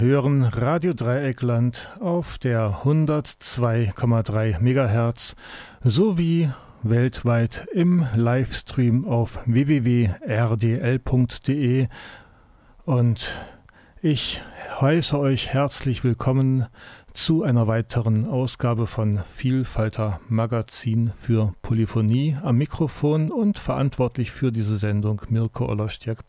hören Radio Dreieckland auf der 102,3 MHz sowie weltweit im Livestream auf www.rdl.de und ich heiße euch herzlich willkommen zu einer weiteren Ausgabe von Vielfalter Magazin für Polyphonie. Am Mikrofon und verantwortlich für diese Sendung Mirko Olostiak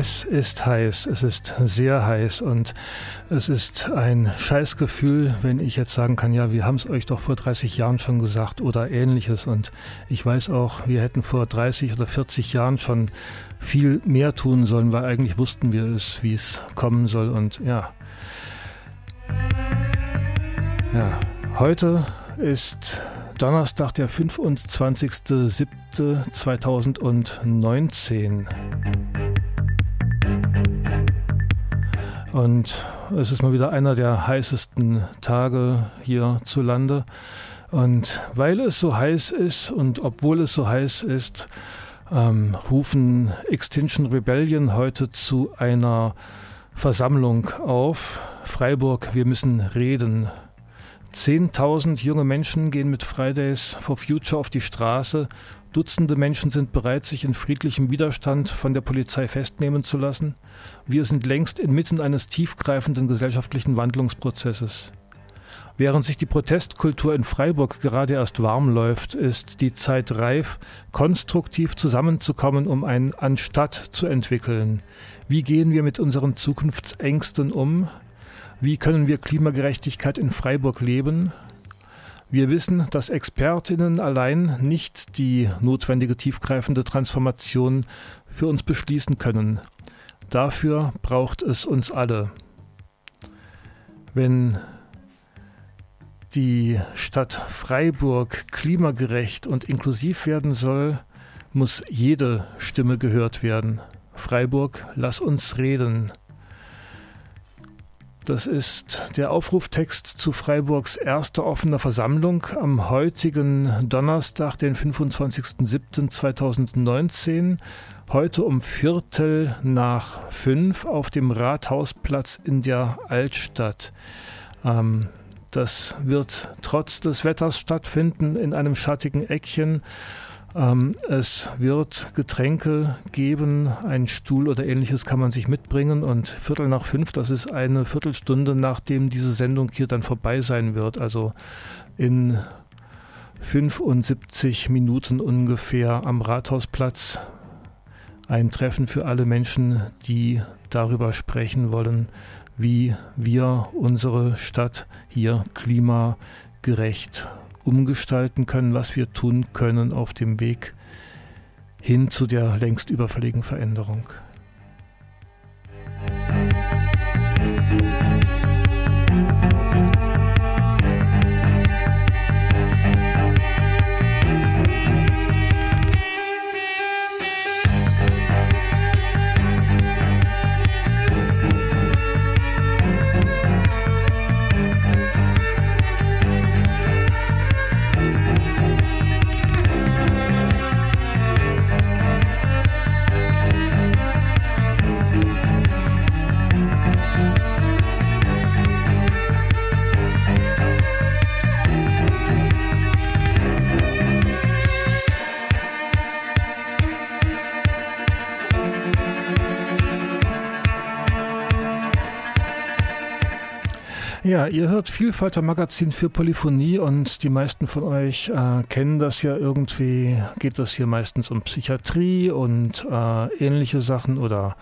Es ist heiß, es ist sehr heiß und es ist ein Scheißgefühl, wenn ich jetzt sagen kann, ja, wir haben es euch doch vor 30 Jahren schon gesagt oder ähnliches und ich weiß auch, wir hätten vor 30 oder 40 Jahren schon viel mehr tun sollen, weil eigentlich wussten wir es, wie es kommen soll und ja. Ja, heute ist Donnerstag, der 25.07.2019. Und es ist mal wieder einer der heißesten Tage hier zu Lande. Und weil es so heiß ist und obwohl es so heiß ist, ähm, rufen Extinction Rebellion heute zu einer Versammlung auf. Freiburg, wir müssen reden. Zehntausend junge Menschen gehen mit Fridays for Future auf die Straße. Dutzende Menschen sind bereit, sich in friedlichem Widerstand von der Polizei festnehmen zu lassen. Wir sind längst inmitten eines tiefgreifenden gesellschaftlichen Wandlungsprozesses. Während sich die Protestkultur in Freiburg gerade erst warm läuft, ist die Zeit reif, konstruktiv zusammenzukommen, um ein Anstatt zu entwickeln. Wie gehen wir mit unseren Zukunftsängsten um? Wie können wir Klimagerechtigkeit in Freiburg leben? Wir wissen, dass Expertinnen allein nicht die notwendige tiefgreifende Transformation für uns beschließen können. Dafür braucht es uns alle. Wenn die Stadt Freiburg klimagerecht und inklusiv werden soll, muss jede Stimme gehört werden. Freiburg, lass uns reden. Das ist der Aufruftext zu Freiburgs erster offener Versammlung am heutigen Donnerstag, den 25.07.2019 heute um Viertel nach fünf auf dem Rathausplatz in der Altstadt. Ähm, das wird trotz des Wetters stattfinden in einem schattigen Eckchen. Ähm, es wird Getränke geben, ein Stuhl oder ähnliches kann man sich mitbringen und Viertel nach fünf, das ist eine Viertelstunde, nachdem diese Sendung hier dann vorbei sein wird. Also in 75 Minuten ungefähr am Rathausplatz ein Treffen für alle Menschen, die darüber sprechen wollen, wie wir unsere Stadt hier klimagerecht umgestalten können, was wir tun können auf dem Weg hin zu der längst überfälligen Veränderung. Ja, ihr hört Vielfalter Magazin für Polyphonie und die meisten von euch äh, kennen das ja irgendwie. Geht das hier meistens um Psychiatrie und äh, ähnliche Sachen oder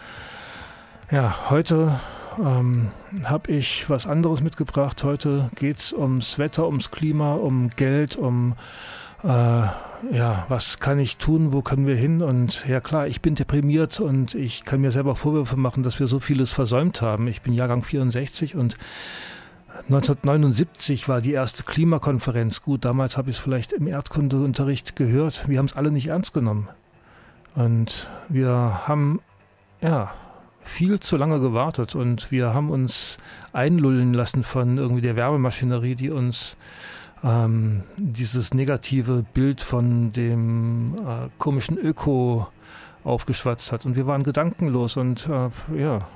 ja, heute ähm, habe ich was anderes mitgebracht. Heute geht es ums Wetter, ums Klima, um Geld, um äh, ja, was kann ich tun, wo können wir hin? Und ja klar, ich bin deprimiert und ich kann mir selber Vorwürfe machen, dass wir so vieles versäumt haben. Ich bin Jahrgang 64 und 1979 war die erste Klimakonferenz. Gut, damals habe ich es vielleicht im Erdkundeunterricht gehört. Wir haben es alle nicht ernst genommen. Und wir haben, ja, viel zu lange gewartet und wir haben uns einlullen lassen von irgendwie der Werbemaschinerie, die uns ähm, dieses negative Bild von dem äh, komischen Öko aufgeschwatzt hat. Und wir waren gedankenlos und äh, ja,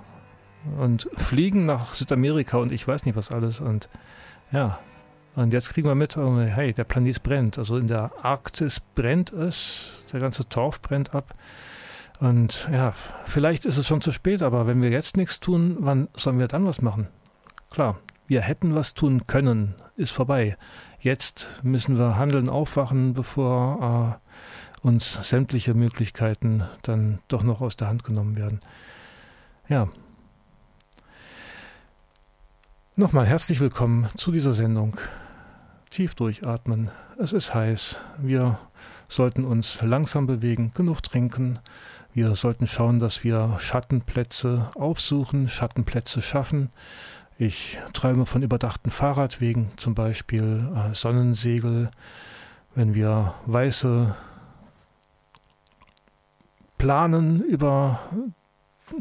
und fliegen nach Südamerika und ich weiß nicht was alles. Und ja, und jetzt kriegen wir mit, oh, hey, der Planet brennt. Also in der Arktis brennt es, der ganze Torf brennt ab. Und ja, vielleicht ist es schon zu spät, aber wenn wir jetzt nichts tun, wann sollen wir dann was machen? Klar, wir hätten was tun können, ist vorbei. Jetzt müssen wir handeln, aufwachen, bevor äh, uns sämtliche Möglichkeiten dann doch noch aus der Hand genommen werden. Ja, Nochmal herzlich willkommen zu dieser Sendung. Tief durchatmen. Es ist heiß. Wir sollten uns langsam bewegen, genug trinken. Wir sollten schauen, dass wir Schattenplätze aufsuchen, Schattenplätze schaffen. Ich träume von überdachten Fahrradwegen, zum Beispiel äh, Sonnensegel. Wenn wir weiße Planen über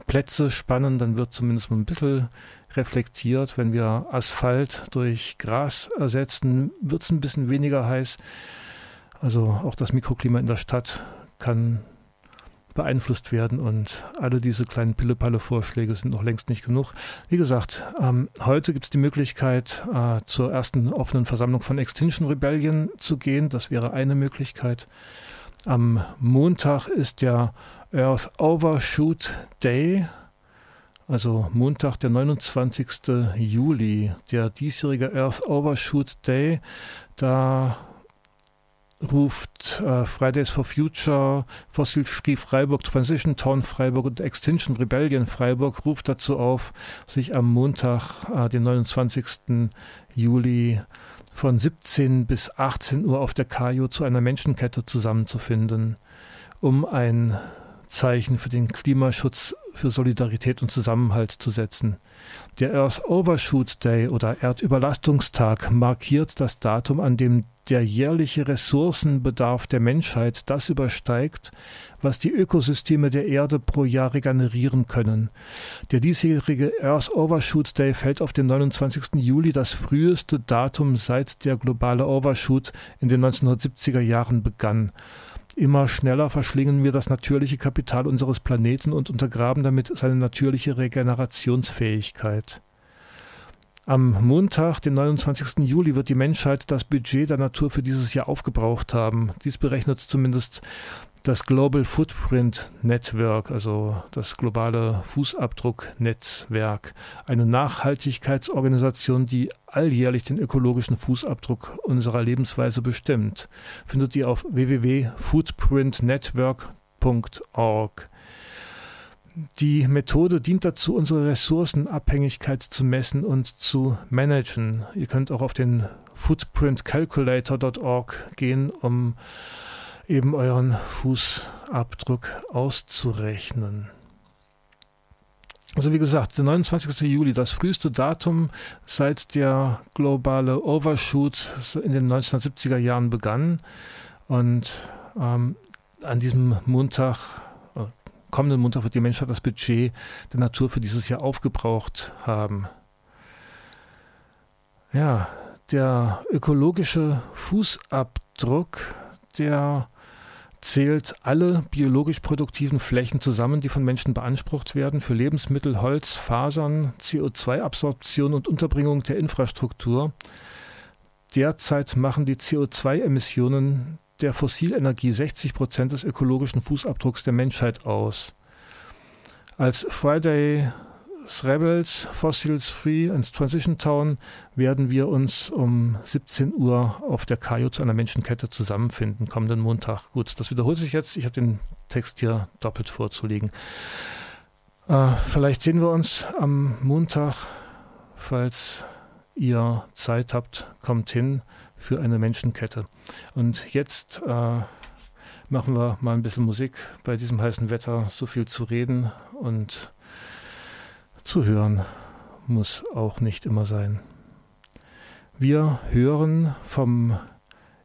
Plätze spannen, dann wird zumindest mal ein bisschen reflektiert. Wenn wir Asphalt durch Gras ersetzen, wird es ein bisschen weniger heiß. Also auch das Mikroklima in der Stadt kann beeinflusst werden und alle diese kleinen Pille-Palle-Vorschläge sind noch längst nicht genug. Wie gesagt, ähm, heute gibt es die Möglichkeit, äh, zur ersten offenen Versammlung von Extinction Rebellion zu gehen. Das wäre eine Möglichkeit. Am Montag ist der Earth Overshoot Day, also Montag, der 29. Juli, der diesjährige Earth Overshoot Day, da ruft äh, Fridays for Future, Fossil Free Freiburg, Transition Town Freiburg und Extinction Rebellion Freiburg ruft dazu auf, sich am Montag, äh, den 29. Juli von 17 bis 18 Uhr auf der Kajo zu einer Menschenkette zusammenzufinden, um ein Zeichen für den Klimaschutz, für Solidarität und Zusammenhalt zu setzen. Der Earth Overshoot Day oder Erdüberlastungstag markiert das Datum, an dem der jährliche Ressourcenbedarf der Menschheit das übersteigt, was die Ökosysteme der Erde pro Jahr regenerieren können. Der diesjährige Earth Overshoot Day fällt auf den 29. Juli, das früheste Datum seit der globale Overshoot in den 1970er Jahren begann. Immer schneller verschlingen wir das natürliche Kapital unseres Planeten und untergraben damit seine natürliche Regenerationsfähigkeit. Am Montag, den 29. Juli, wird die Menschheit das Budget der Natur für dieses Jahr aufgebraucht haben. Dies berechnet zumindest das Global Footprint Network, also das globale Fußabdrucknetzwerk, eine Nachhaltigkeitsorganisation, die alljährlich den ökologischen Fußabdruck unserer Lebensweise bestimmt, findet ihr auf www.footprintnetwork.org. Die Methode dient dazu, unsere Ressourcenabhängigkeit zu messen und zu managen. Ihr könnt auch auf den footprintcalculator.org gehen, um eben euren Fußabdruck auszurechnen. Also wie gesagt, der 29. Juli, das früheste Datum, seit der globale Overshoot in den 1970er Jahren begann. Und ähm, an diesem Montag, äh, kommenden Montag, wird die Menschheit das Budget der Natur für dieses Jahr aufgebraucht haben. Ja, der ökologische Fußabdruck, der zählt alle biologisch produktiven Flächen zusammen, die von Menschen beansprucht werden, für Lebensmittel, Holz, Fasern, CO2-Absorption und Unterbringung der Infrastruktur. Derzeit machen die CO2-Emissionen der Fossilenergie 60 Prozent des ökologischen Fußabdrucks der Menschheit aus. Als Friday Rebels, Fossils Free and Transition Town werden wir uns um 17 Uhr auf der Kajo zu einer Menschenkette zusammenfinden, kommenden Montag. Gut, das wiederholt sich jetzt. Ich habe den Text hier doppelt vorzulegen. Äh, vielleicht sehen wir uns am Montag, falls ihr Zeit habt, kommt hin für eine Menschenkette. Und jetzt äh, machen wir mal ein bisschen Musik bei diesem heißen Wetter, so viel zu reden und zu hören muss auch nicht immer sein. Wir hören vom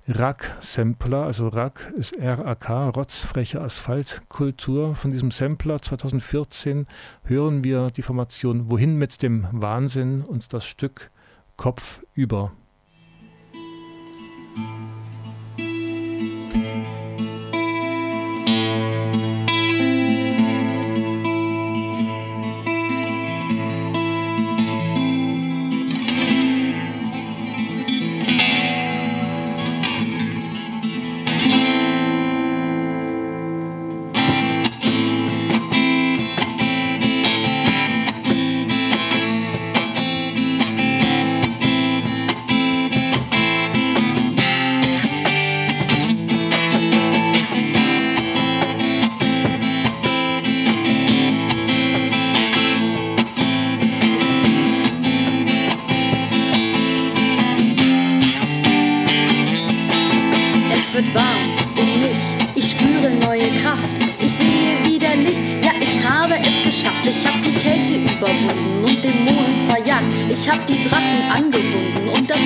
RAK-Sampler, also RAK ist R-A-K, Rotzfreche Asphaltkultur. Von diesem Sampler 2014 hören wir die Formation Wohin mit dem Wahnsinn und das Stück Kopf über.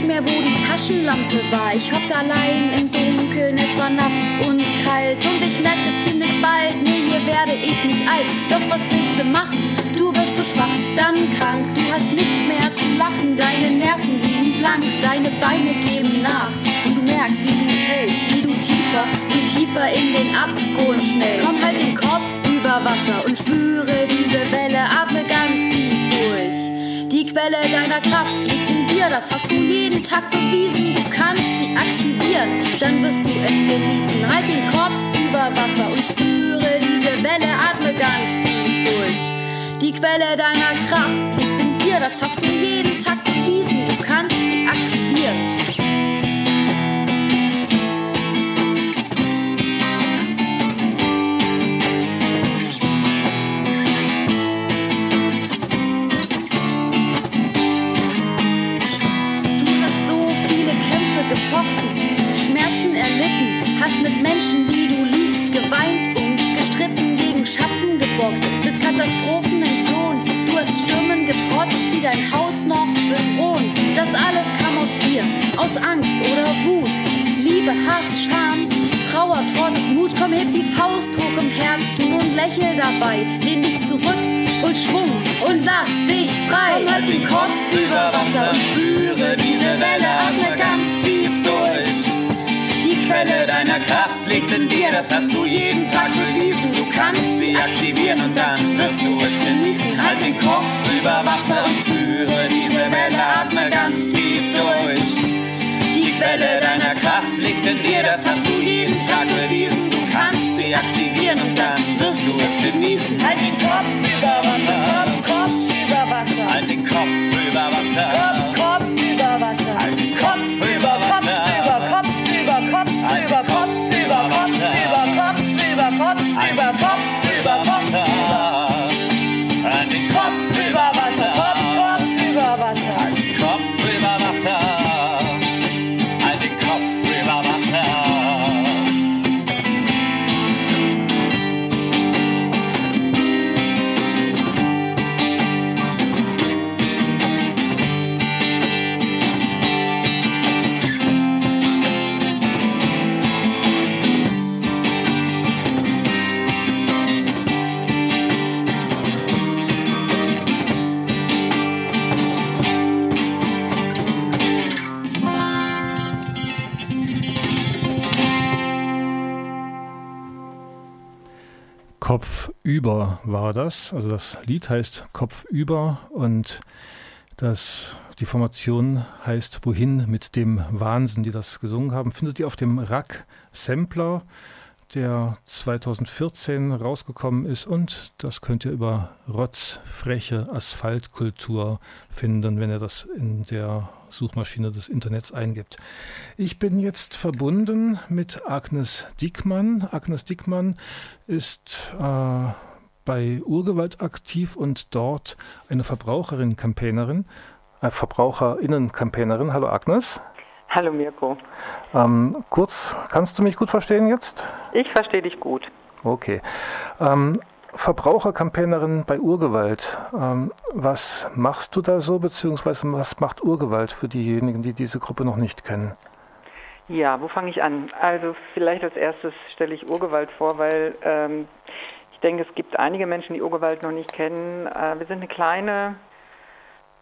nicht mehr, wo die Taschenlampe war. Ich hockte allein im Dunkeln, es war nass und kalt. Und ich merkte ziemlich bald, nee, hier werde ich nicht alt. Doch was willst du machen? Du wirst so schwach, dann krank. Du hast nichts mehr zu lachen, deine Nerven liegen blank, deine Beine geben nach. Und du merkst, wie du fällst, wie du tiefer und tiefer in den Abgrund schnellst. Komm halt den Kopf über Wasser und spüre diese Welle, atme ganz tief durch. Die Quelle deiner Kraft liegt in dir, das hast du jeden Tag bewiesen. Du kannst sie aktivieren, dann wirst du es genießen. Halt den Kopf über Wasser und spüre diese Welle, atme ganz tief durch. Die Quelle deiner Kraft liegt in dir, das hast du jeden Tag bewiesen. Aus Angst oder Wut. Liebe, Hass, Scham, Trauer, Trotz, Mut. Komm, heb die Faust hoch im Herzen und lächel dabei. Lehn dich zurück und Schwung und lass dich frei. Komm, halt den Kopf über Wasser und spüre diese Welle, atme ganz tief durch. Quelle deiner Kraft liegt in dir, das hast du jeden Tag bewiesen. Du kannst sie aktivieren und dann wirst du es genießen. Halt den Kopf über Wasser und spüre diese Welle, atme ganz tief durch. Quelle deiner Kraft liegt in dir, das hast du jeden Tag bewiesen. Du kannst sie aktivieren und dann wirst du es genießen. Halt den Kopf über Wasser, Kopf, Kopf über Wasser. Halt den Kopf über Wasser, Kopf, Kopf über Wasser. Halt den Kopf über Wasser. Kopfüber war das. Also das Lied heißt Kopfüber und das, die Formation heißt Wohin mit dem Wahnsinn, die das gesungen haben. Findet ihr auf dem Rack Sampler der 2014 rausgekommen ist und das könnt ihr über rotzfreche Asphaltkultur finden, wenn ihr das in der Suchmaschine des Internets eingibt. Ich bin jetzt verbunden mit Agnes Dickmann. Agnes Dickmann ist äh, bei Urgewalt aktiv und dort eine Verbraucherin-Campaignerin, äh, Verbraucherinnen-Campaignerin. Hallo Agnes. Hallo Mirko. Ähm, kurz, kannst du mich gut verstehen jetzt? Ich verstehe dich gut. Okay. Ähm, Verbrauchercampaignerin bei Urgewalt. Ähm, was machst du da so, beziehungsweise was macht Urgewalt für diejenigen, die diese Gruppe noch nicht kennen? Ja, wo fange ich an? Also vielleicht als erstes stelle ich Urgewalt vor, weil ähm, ich denke, es gibt einige Menschen, die Urgewalt noch nicht kennen. Äh, wir sind eine kleine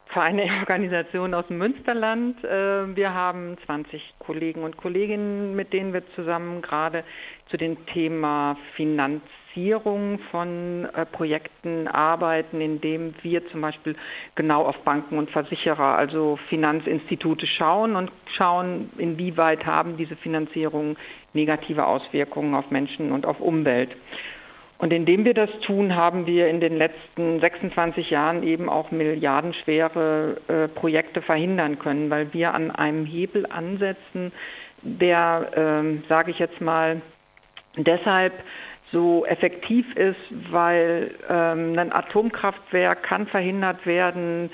Vereine Organisation aus dem Münsterland. Äh, wir haben 20 Kollegen und Kolleginnen, mit denen wir zusammen gerade zu dem Thema Finanzierung von äh, Projekten arbeiten, indem wir zum Beispiel genau auf Banken und Versicherer, also Finanzinstitute schauen und schauen, inwieweit haben diese Finanzierungen negative Auswirkungen auf Menschen und auf Umwelt. Und indem wir das tun, haben wir in den letzten 26 Jahren eben auch milliardenschwere äh, Projekte verhindern können, weil wir an einem Hebel ansetzen, der, äh, sage ich jetzt mal, deshalb so effektiv ist, weil ähm, ein Atomkraftwerk kann verhindert werden,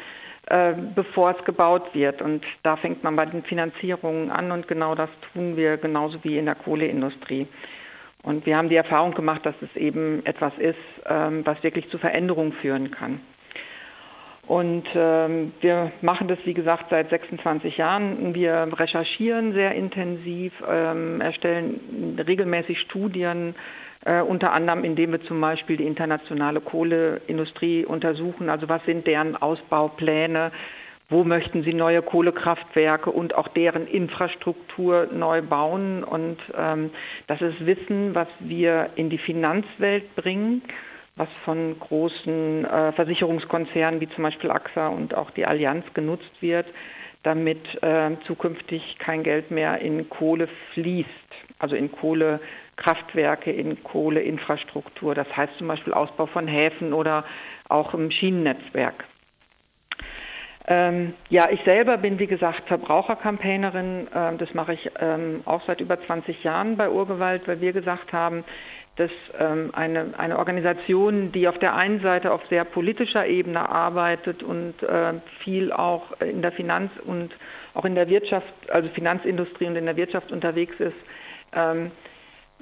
äh, bevor es gebaut wird. Und da fängt man bei den Finanzierungen an und genau das tun wir genauso wie in der Kohleindustrie. Und wir haben die Erfahrung gemacht, dass es eben etwas ist, ähm, was wirklich zu Veränderungen führen kann. Und ähm, wir machen das, wie gesagt, seit 26 Jahren. Wir recherchieren sehr intensiv, ähm, erstellen regelmäßig Studien, äh, unter anderem indem wir zum Beispiel die internationale Kohleindustrie untersuchen. Also was sind deren Ausbaupläne? wo möchten sie neue Kohlekraftwerke und auch deren Infrastruktur neu bauen. Und ähm, das ist Wissen, was wir in die Finanzwelt bringen, was von großen äh, Versicherungskonzernen wie zum Beispiel AXA und auch die Allianz genutzt wird, damit äh, zukünftig kein Geld mehr in Kohle fließt, also in Kohlekraftwerke, in Kohleinfrastruktur. Das heißt zum Beispiel Ausbau von Häfen oder auch im Schienennetzwerk. Ähm, ja, ich selber bin, wie gesagt, Verbrauchercampaignerin. Ähm, das mache ich ähm, auch seit über 20 Jahren bei Urgewalt, weil wir gesagt haben, dass ähm, eine, eine Organisation, die auf der einen Seite auf sehr politischer Ebene arbeitet und äh, viel auch in der Finanz- und auch in der Wirtschaft, also Finanzindustrie und in der Wirtschaft unterwegs ist, ähm,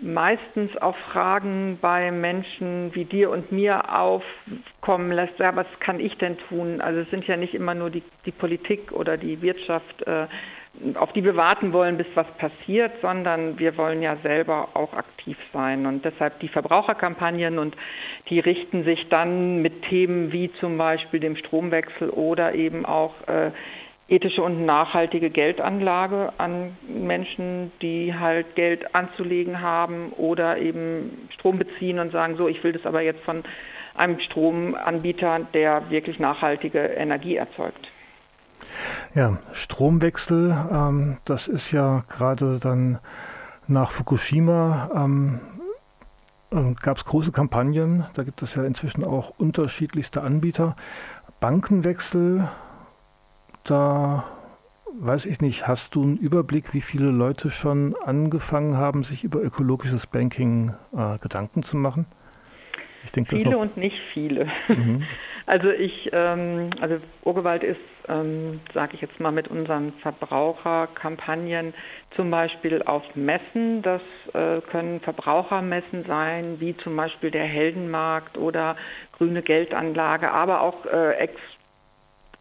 meistens auch Fragen bei Menschen wie dir und mir aufkommen lässt, ja, was kann ich denn tun? Also es sind ja nicht immer nur die, die Politik oder die Wirtschaft, äh, auf die wir warten wollen, bis was passiert, sondern wir wollen ja selber auch aktiv sein. Und deshalb die Verbraucherkampagnen und die richten sich dann mit Themen wie zum Beispiel dem Stromwechsel oder eben auch äh, ethische und nachhaltige Geldanlage an Menschen, die halt Geld anzulegen haben oder eben Strom beziehen und sagen, so, ich will das aber jetzt von einem Stromanbieter, der wirklich nachhaltige Energie erzeugt. Ja, Stromwechsel, ähm, das ist ja gerade dann nach Fukushima ähm, ähm gab es große Kampagnen. Da gibt es ja inzwischen auch unterschiedlichste Anbieter. Bankenwechsel da weiß ich nicht, hast du einen Überblick, wie viele Leute schon angefangen haben, sich über ökologisches Banking äh, Gedanken zu machen? Ich denke, viele und nicht viele. Mhm. Also ich, ähm, also Urgewalt ist, ähm, sage ich jetzt mal, mit unseren Verbraucherkampagnen zum Beispiel auf Messen. Das äh, können Verbrauchermessen sein, wie zum Beispiel der Heldenmarkt oder grüne Geldanlage, aber auch äh, ex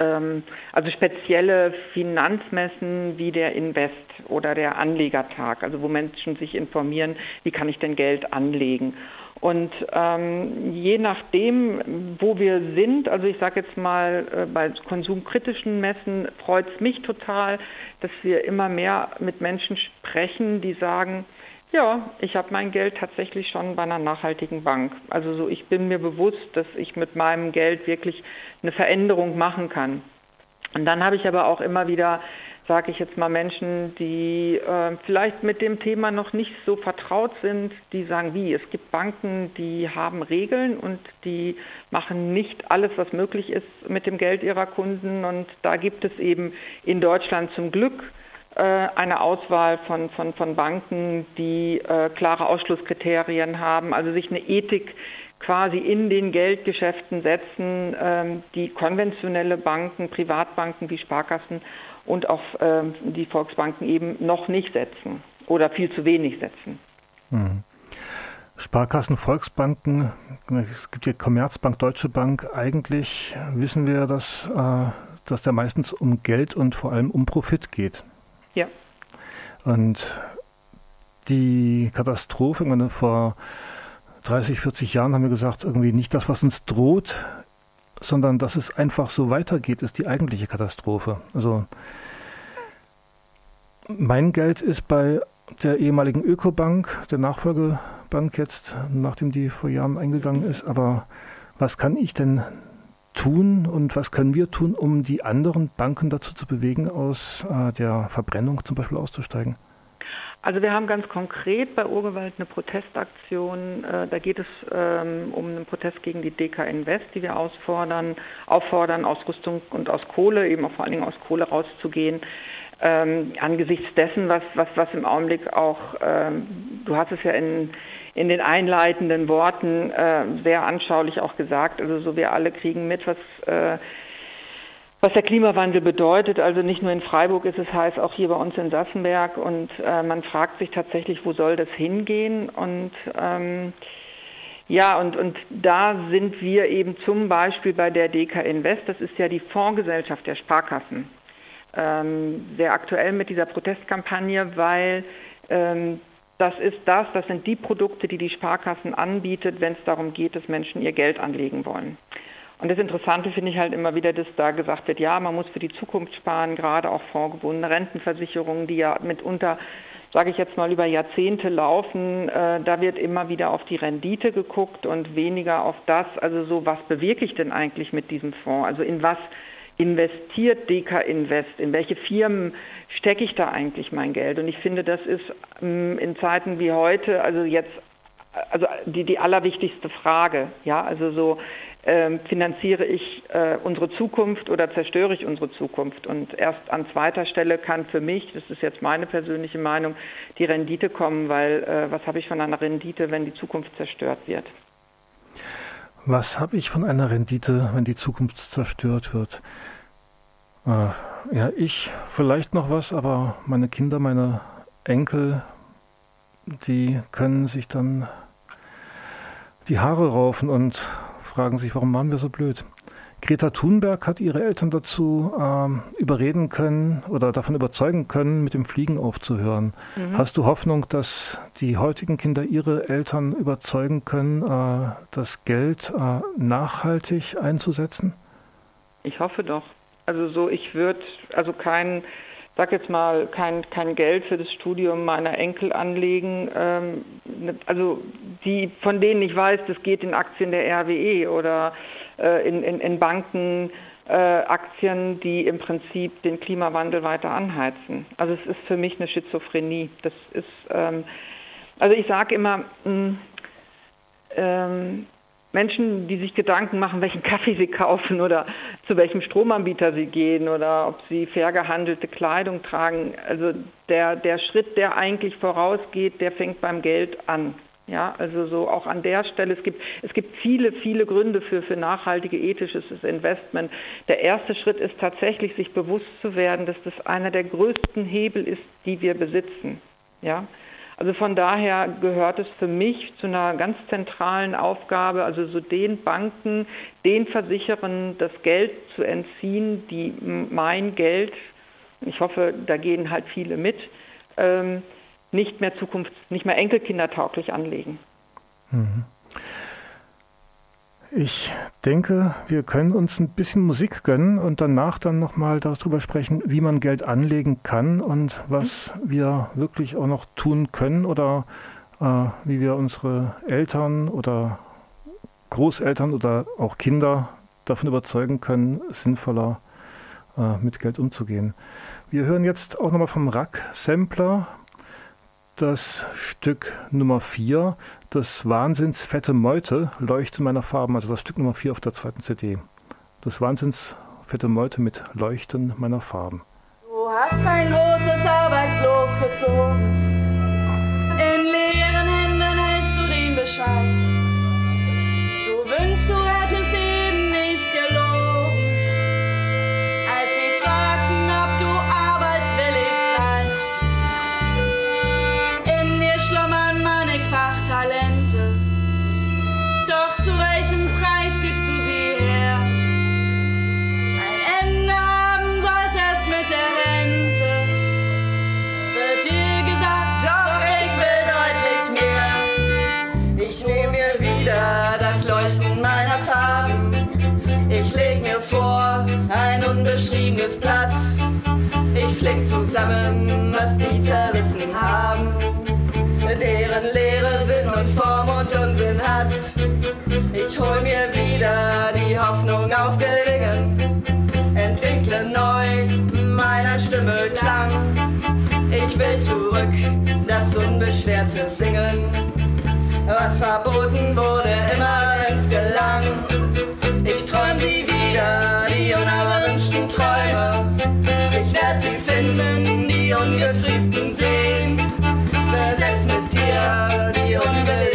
ähm, also spezielle Finanzmessen wie der Invest oder der Anlegertag, also wo Menschen sich informieren, wie kann ich denn Geld anlegen. Und ähm, je nachdem, wo wir sind, also ich sage jetzt mal, äh, bei konsumkritischen Messen freut es mich total, dass wir immer mehr mit Menschen sprechen, die sagen, Ja, ich habe mein Geld tatsächlich schon bei einer nachhaltigen Bank. Also so, ich bin mir bewusst, dass ich mit meinem Geld wirklich eine Veränderung machen kann. Und dann habe ich aber auch immer wieder, sage ich jetzt mal, Menschen, die äh, vielleicht mit dem Thema noch nicht so vertraut sind, die sagen, wie, es gibt Banken, die haben Regeln und die machen nicht alles, was möglich ist mit dem Geld ihrer Kunden. Und da gibt es eben in Deutschland zum Glück eine Auswahl von, von, von Banken, die äh, klare Ausschlusskriterien haben, also sich eine Ethik quasi in den Geldgeschäften setzen, ähm, die konventionelle Banken, Privatbanken wie Sparkassen und auch ähm, die Volksbanken eben noch nicht setzen oder viel zu wenig setzen. Hm. Sparkassen, Volksbanken, es gibt hier Commerzbank, Deutsche Bank. Eigentlich wissen wir, dass, äh, dass da meistens um Geld und vor allem um Profit geht. Ja. Und die Katastrophe, meine, vor 30, 40 Jahren haben wir gesagt, irgendwie nicht das, was uns droht, sondern dass es einfach so weitergeht, ist die eigentliche Katastrophe. Also mein Geld ist bei der ehemaligen Ökobank, der Nachfolgebank jetzt, nachdem die vor Jahren eingegangen ist. Aber was kann ich denn tun und was können wir tun, um die anderen Banken dazu zu bewegen, aus äh, der Verbrennung zum Beispiel auszusteigen? Also wir haben ganz konkret bei Urgewalt eine Protestaktion. Äh, da geht es ähm, um einen Protest gegen die DK Invest, die wir ausfordern, auffordern, aus Rüstung und aus Kohle, eben auch vor allen Dingen aus Kohle rauszugehen. Ähm, angesichts dessen, was, was, was im Augenblick auch, ähm, du hast es ja in in den einleitenden Worten äh, sehr anschaulich auch gesagt. Also so wir alle kriegen mit, was äh, was der Klimawandel bedeutet. Also nicht nur in Freiburg ist es heiß, auch hier bei uns in Sassenberg. Und äh, man fragt sich tatsächlich, wo soll das hingehen? Und ähm, ja, und, und da sind wir eben zum Beispiel bei der DK Invest, das ist ja die Fondsgesellschaft der Sparkassen, ähm, sehr aktuell mit dieser Protestkampagne, weil ähm, das ist das, das sind die Produkte, die die Sparkassen anbietet, wenn es darum geht, dass Menschen ihr Geld anlegen wollen. Und das Interessante finde ich halt immer wieder, dass da gesagt wird, ja, man muss für die Zukunft sparen, gerade auch vorgebundene Rentenversicherungen, die ja mitunter, sage ich jetzt mal, über Jahrzehnte laufen. Äh, da wird immer wieder auf die Rendite geguckt und weniger auf das, also so, was bewirke ich denn eigentlich mit diesem Fonds? Also in was investiert DK Invest? In welche Firmen stecke ich da eigentlich mein Geld? Und ich finde, das ist ähm, in Zeiten wie heute, also jetzt, also die, die allerwichtigste Frage. Ja, also so, ähm, finanziere ich äh, unsere Zukunft oder zerstöre ich unsere Zukunft? Und erst an zweiter Stelle kann für mich, das ist jetzt meine persönliche Meinung, die Rendite kommen, weil äh, was habe ich von einer Rendite, wenn die Zukunft zerstört wird? Was habe ich von einer Rendite, wenn die Zukunft zerstört wird? Äh, ja, ich vielleicht noch was, aber meine Kinder, meine Enkel, die können sich dann die Haare raufen und fragen sich, warum waren wir so blöd? Greta Thunberg hat ihre Eltern dazu äh, überreden können oder davon überzeugen können, mit dem Fliegen aufzuhören. Mhm. Hast du Hoffnung, dass die heutigen Kinder ihre Eltern überzeugen können, äh, das Geld äh, nachhaltig einzusetzen? Ich hoffe doch. Also so, ich würde also kein, sag jetzt mal, kein, kein Geld für das Studium meiner Enkel anlegen. Ähm, ne, also die, von denen ich weiß, das geht in Aktien der RWE oder äh, in, in, in Banken. Äh, Aktien, die im Prinzip den Klimawandel weiter anheizen. Also es ist für mich eine Schizophrenie. Das ist, ähm, also ich sage immer, mh, mm, ähm, Menschen, die sich Gedanken machen, welchen Kaffee sie kaufen oder zu welchem Stromanbieter sie gehen oder ob sie fair gehandelte Kleidung tragen. Also der, der Schritt, der eigentlich vorausgeht, der fängt beim Geld an. Ja, also so auch an der Stelle, es gibt, es gibt viele, viele Gründe für, für nachhaltige ethisches Investment. Der erste Schritt ist tatsächlich, sich bewusst zu werden, dass das einer der größten Hebel ist, die wir besitzen. Ja, also von daher gehört es für mich zu einer ganz zentralen Aufgabe, also so den Banken, den Versicherern das Geld zu entziehen, die mein Geld, ich hoffe, da gehen halt viele mit, ähm, nicht mehr zukunfts-, nicht mehr enkelkindertauglich anlegen. Mhm. Ich denke, wir können uns ein bisschen Musik gönnen und danach dann nochmal darüber sprechen, wie man Geld anlegen kann und was wir wirklich auch noch tun können oder äh, wie wir unsere Eltern oder Großeltern oder auch Kinder davon überzeugen können, sinnvoller äh, mit Geld umzugehen. Wir hören jetzt auch nochmal vom Rack-Sampler das Stück Nummer 4 das Wahnsinns fette Meute, Leuchte meiner Farben, also das Stück Nummer 4 auf der zweiten CD. Das Wahnsinns fette Meute mit Leuchten meiner Farben. Du hast ein großes Arbeitslos gezogen. In leeren Händen hältst du den Bescheid. Du wünschst, du hättest unbeschriebenes Blatt. Ich flick zusammen, was die zerrissen haben. Deren Leere Sinn und Form und Unsinn hat. Ich hol mir wieder die Hoffnung auf Gelingen. Entwickle neu meiner Stimme Klang. Ich will zurück, das unbeschwerte Singen. Was verboten wurde, immer wenn's gelang. Ich träum sie wieder, die unerwünschten Träume. Ich werd sie finden, die ungetrübten Seen. Besetz mit dir die unbelebten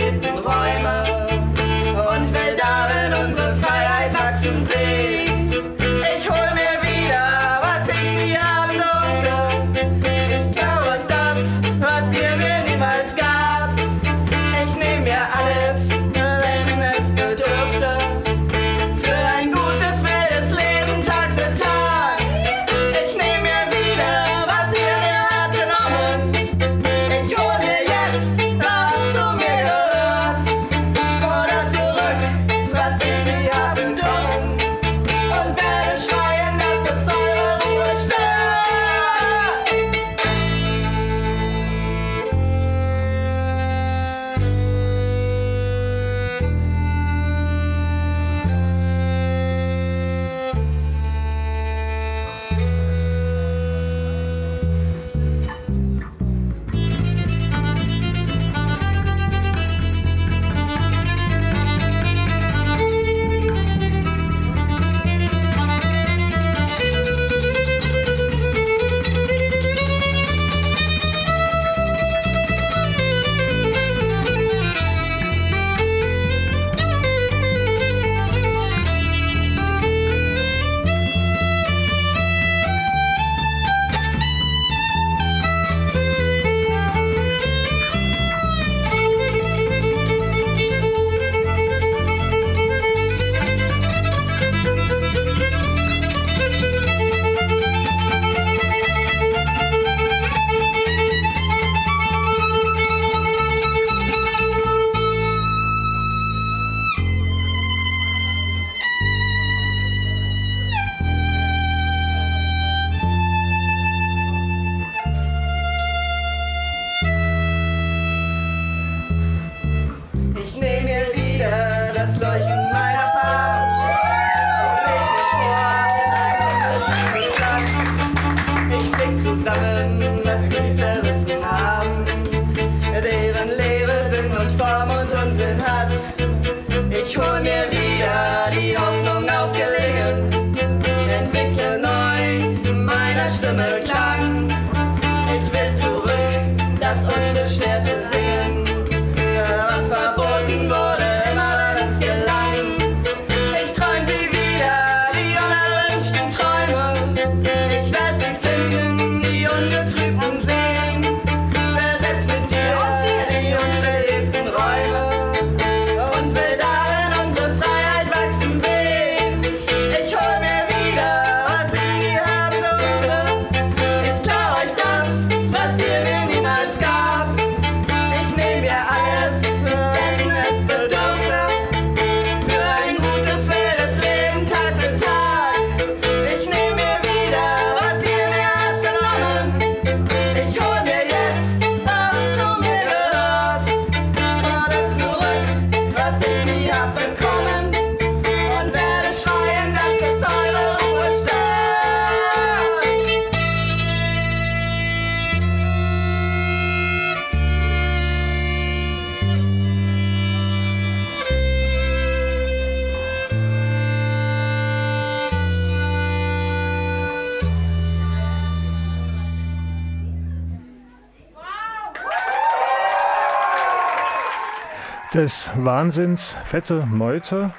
des Wahnsinns fette Meute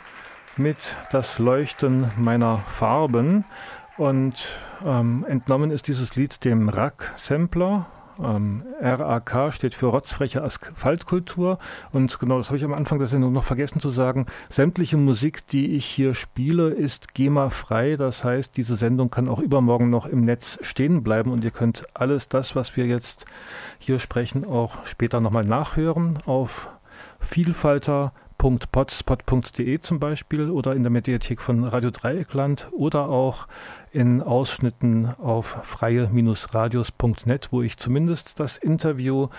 mit das Leuchten meiner Farben. Und ähm, entnommen ist dieses Lied dem Rack-Sampler. Ähm, RAK steht für Rotzfreche Asphaltkultur. Und genau, das habe ich am Anfang der Sendung noch vergessen zu sagen. Sämtliche Musik, die ich hier spiele, ist GEMA-frei. Das heißt, diese Sendung kann auch übermorgen noch im Netz stehen bleiben und ihr könnt alles das, was wir jetzt hier sprechen, auch später nochmal nachhören auf vielfalter.potspot.de zum Beispiel oder in der Mediathek von Radio Dreieckland oder auch in Ausschnitten auf freie-radios.net, wo ich zumindest das Interview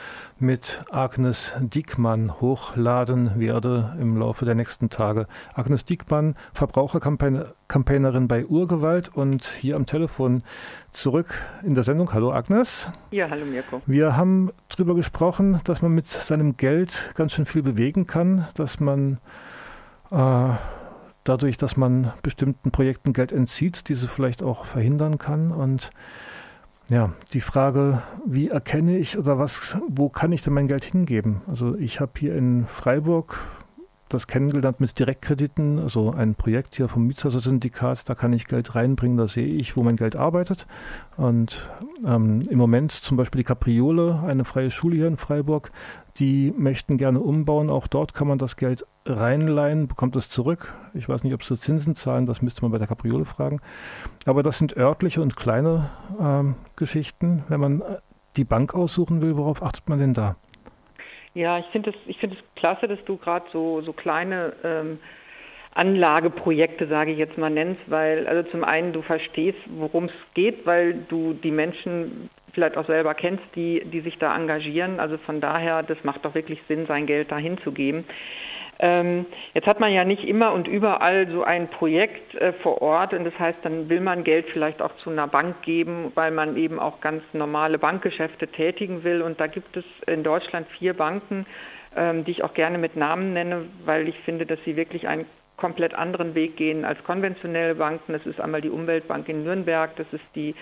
mit Agnes Diekmann hochladen werde im Laufe der nächsten Tage. Agnes Diekmann, Verbrauchercampaignerin bei Urgewalt und hier am Telefon zurück in der Sendung. Hallo Agnes. Ja, hallo Mirko. Wir haben darüber gesprochen, dass man mit seinem Geld ganz schön viel bewegen kann, dass man äh, dadurch, dass man bestimmten Projekten Geld entzieht, diese vielleicht auch verhindern kann. Und ja, die Frage, wie erkenne ich oder was, wo kann ich denn mein Geld hingeben? Also ich habe hier in Freiburg das kennengelernt mit Direktkrediten, also ein Projekt hier vom Mietshäuser-Syndikat, da kann ich Geld reinbringen, da sehe ich, wo mein Geld arbeitet. Und ähm, im Moment zum Beispiel die Capriole, eine freie Schule hier in Freiburg, die möchten gerne umbauen. Auch dort kann man das Geld reinleihen, bekommt es zurück. Ich weiß nicht, ob sie Zinsen zahlen, das müsste man bei der Capriole fragen. Aber das sind örtliche und kleine ähm, Geschichten. Wenn man die Bank aussuchen will, worauf achtet man denn da? Ja, ich finde es find klasse, dass du gerade so, so kleine ähm, Anlageprojekte, sage ich jetzt mal, nennst, weil also zum einen du verstehst, worum es geht, weil du die Menschen vielleicht auch selber kennst, die, die sich da engagieren. Also von daher, das macht doch wirklich Sinn, sein Geld dahin zu geben. Ähm, jetzt hat man ja nicht immer und überall so ein Projekt äh, vor Ort und das heißt, dann will man Geld vielleicht auch zu einer Bank geben, weil man eben auch ganz normale Bankgeschäfte tätigen will. Und da gibt es in Deutschland vier Banken, ähm, die ich auch gerne mit Namen nenne, weil ich finde, dass sie wirklich einen komplett anderen Weg gehen als konventionelle Banken. Das ist einmal die Umweltbank in Nürnberg, das ist die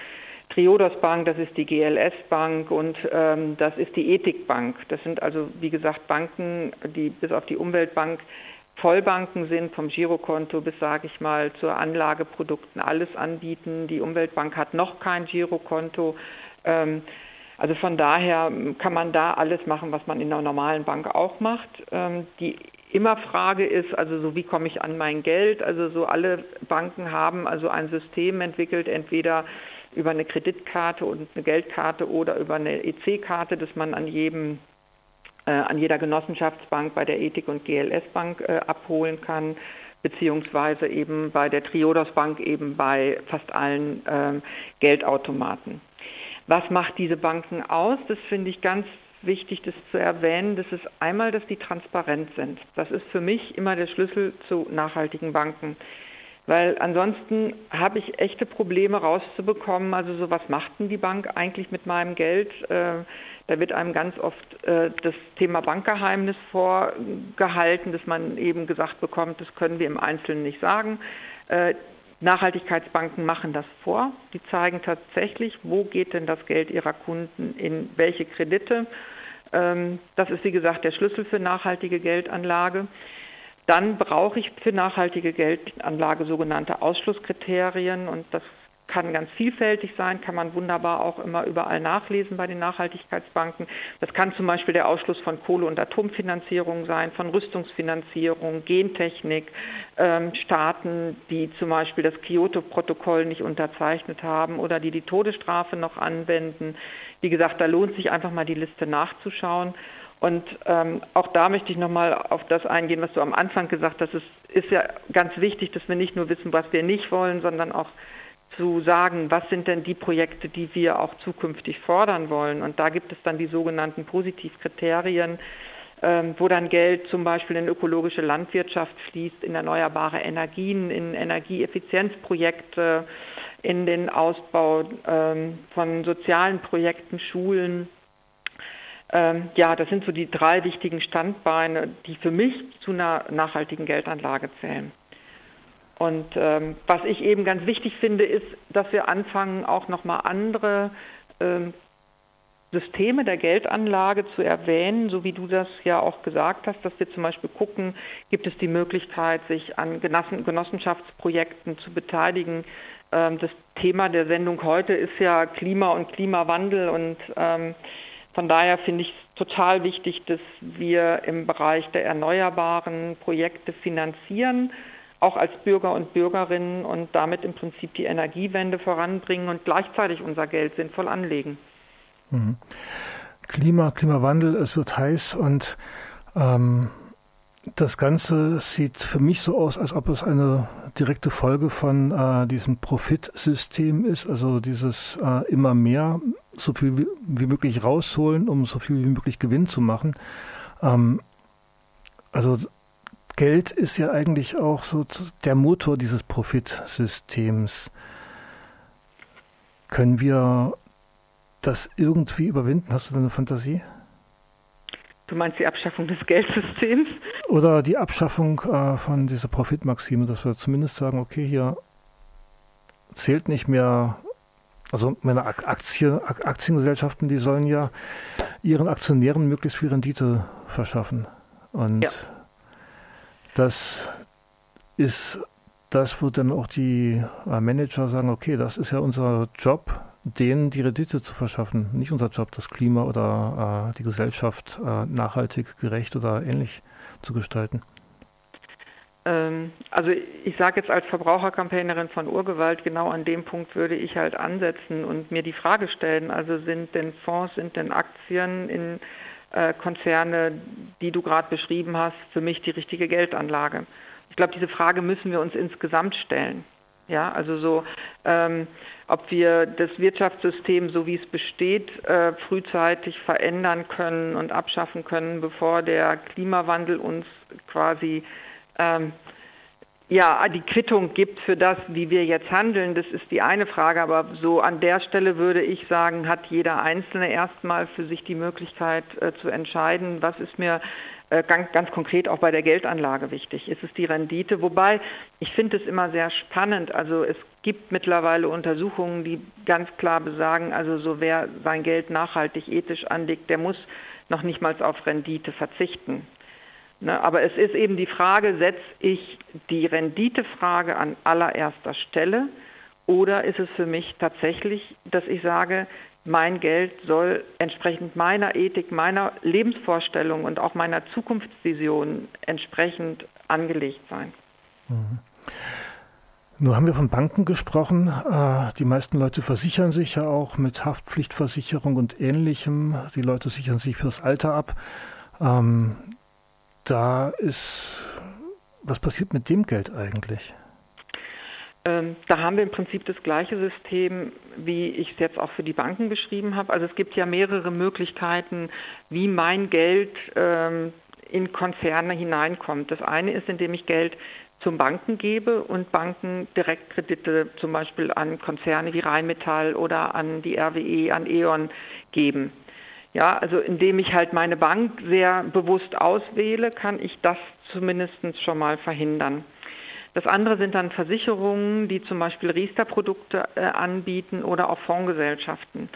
Triodos Bank, das ist die GLS Bank und ähm, das ist die Ethikbank. Das sind also, wie gesagt, Banken, die bis auf die Umweltbank Vollbanken sind, vom Girokonto bis, sage ich mal, zu Anlageprodukten alles anbieten. Die Umweltbank hat noch kein Girokonto. Ähm, also von daher kann man da alles machen, was man in einer normalen Bank auch macht. Ähm, die immer Frage ist, also so wie komme ich an mein Geld? Also so alle Banken haben also ein System entwickelt, entweder über eine Kreditkarte und eine Geldkarte oder über eine EC-Karte, dass man an jedem äh, an jeder Genossenschaftsbank bei der Ethik und GLS Bank äh, abholen kann, beziehungsweise eben bei der Triodos Bank eben bei fast allen ähm, Geldautomaten. Was macht diese Banken aus? Das finde ich ganz wichtig, das zu erwähnen. Das ist einmal, dass die transparent sind. Das ist für mich immer der Schlüssel zu nachhaltigen Banken. Weil ansonsten habe ich echte Probleme rauszubekommen. Also so, was macht denn die Bank eigentlich mit meinem Geld? Äh, da wird einem ganz oft äh, das Thema Bankgeheimnis vorgehalten, dass man eben gesagt bekommt, das können wir im Einzelnen nicht sagen. Äh, Nachhaltigkeitsbanken machen das vor. Die zeigen tatsächlich, wo geht denn das Geld ihrer Kunden in welche Kredite. Ähm, das ist, wie gesagt, der Schlüssel für nachhaltige Geldanlage. Dann brauche ich für nachhaltige Geldanlage sogenannte Ausschlusskriterien und das kann ganz vielfältig sein, kann man wunderbar auch immer überall nachlesen bei den Nachhaltigkeitsbanken. Das kann zum Beispiel der Ausschluss von Kohle- und Atomfinanzierung sein, von Rüstungsfinanzierung, Gentechnik, ähm, Staaten, die zum Beispiel das Kyoto-Protokoll nicht unterzeichnet haben oder die die Todesstrafe noch anwenden. Wie gesagt, da lohnt sich einfach mal die Liste nachzuschauen. Und ähm, auch da möchte ich nochmal auf das eingehen, was du am Anfang gesagt hast. Es ist ja ganz wichtig, dass wir nicht nur wissen, was wir nicht wollen, sondern auch zu sagen, was sind denn die Projekte, die wir auch zukünftig fordern wollen. Und da gibt es dann die sogenannten Positivkriterien, ähm, wo dann Geld zum Beispiel in ökologische Landwirtschaft fließt, in erneuerbare Energien, in Energieeffizienzprojekte, in den Ausbau ähm, von sozialen Projekten, Schulen, Ähm, ja, das sind so die drei wichtigen Standbeine, die für mich zu einer nachhaltigen Geldanlage zählen. Und ähm, was ich eben ganz wichtig finde, ist, dass wir anfangen, auch nochmal andere ähm, Systeme der Geldanlage zu erwähnen, so wie du das ja auch gesagt hast, dass wir zum Beispiel gucken, gibt es die Möglichkeit, sich an Genossenschaftsprojekten zu beteiligen. Ähm, das Thema der Sendung heute ist ja Klima und Klimawandel und ähm, von daher finde ich es total wichtig, dass wir im Bereich der erneuerbaren Projekte finanzieren, auch als Bürger und Bürgerinnen und damit im Prinzip die Energiewende voranbringen und gleichzeitig unser Geld sinnvoll anlegen. Mhm. Klima, Klimawandel, es wird heiß und ähm, das Ganze sieht für mich so aus, als ob es eine direkte Folge von äh, diesem Profitsystem ist, also dieses äh, immer mehr, so viel wie, wie, möglich rausholen, um so viel wie möglich Gewinn zu machen. Ähm, also Geld ist ja eigentlich auch so der Motor dieses Profitsystems. Können wir das irgendwie überwinden? Hast du da eine Fantasie? Du meinst die Abschaffung des Geldsystems? Oder die Abschaffung äh, von dieser Profitmaxime, dass wir zumindest sagen, okay, hier zählt nicht mehr, also meine Aktien, Aktiengesellschaften, die sollen ja ihren Aktionären möglichst viel Rendite verschaffen. Und ja. das ist das, wo dann auch die äh, Manager sagen, okay, das ist ja unser Job, denen die Rendite zu verschaffen. Nicht unser Job, das Klima oder äh, die Gesellschaft äh, nachhaltig, gerecht oder ähnlich zu gestalten. Ähm, also ich sage jetzt als Verbrauchercampaignerin von Urgewalt, genau an dem Punkt würde ich halt ansetzen und mir die Frage stellen, also sind denn Fonds, sind denn Aktien in äh, Konzerne, die du gerade beschrieben hast, für mich die richtige Geldanlage? Ich glaube, diese Frage müssen wir uns insgesamt stellen. Ja, also so, ähm, ob wir das Wirtschaftssystem, so wie es besteht, äh, frühzeitig verändern können und abschaffen können, bevor der Klimawandel uns quasi ähm, ja, die Quittung gibt für das, wie wir jetzt handeln, das ist die eine Frage. Aber so an der Stelle würde ich sagen, hat jeder Einzelne erstmal für sich die Möglichkeit äh, zu entscheiden, was ist mir ganz, ganz konkret auch bei der Geldanlage wichtig. Ist es die Rendite? Wobei, ich finde es immer sehr spannend. Also es gibt mittlerweile Untersuchungen, die ganz klar besagen, also so wer sein Geld nachhaltig ethisch anlegt, der muss noch nicht mal auf Rendite verzichten. Ne, aber es ist eben die Frage, setze ich die Renditefrage an allererster Stelle oder ist es für mich tatsächlich, dass ich sage, mein Geld soll entsprechend meiner Ethik, meiner Lebensvorstellung und auch meiner Zukunftsvision entsprechend angelegt sein. Mhm. Nun haben wir von Banken gesprochen. Äh, die meisten Leute versichern sich ja auch mit Haftpflichtversicherung und ähnlichem. Die Leute sichern sich fürs Alter ab. Ähm, da ist, was passiert mit dem Geld eigentlich? Ähm, da haben wir im Prinzip das gleiche System, wie ich es jetzt auch für die Banken beschrieben habe. Also es gibt ja mehrere Möglichkeiten, wie mein Geld ähm, in Konzerne hineinkommt. Das eine ist, indem ich Geld zum Banken gebe und Banken Direktkredite zum Beispiel an Konzerne wie Rheinmetall oder an die RWE, an E.ON geben. Ja, also indem ich halt meine Bank sehr bewusst auswähle, kann ich das zumindest schon mal verhindern. Das andere sind dann Versicherungen, die zum Beispiel Riester-Produkte äh, anbieten oder auch Fondsgesellschaften.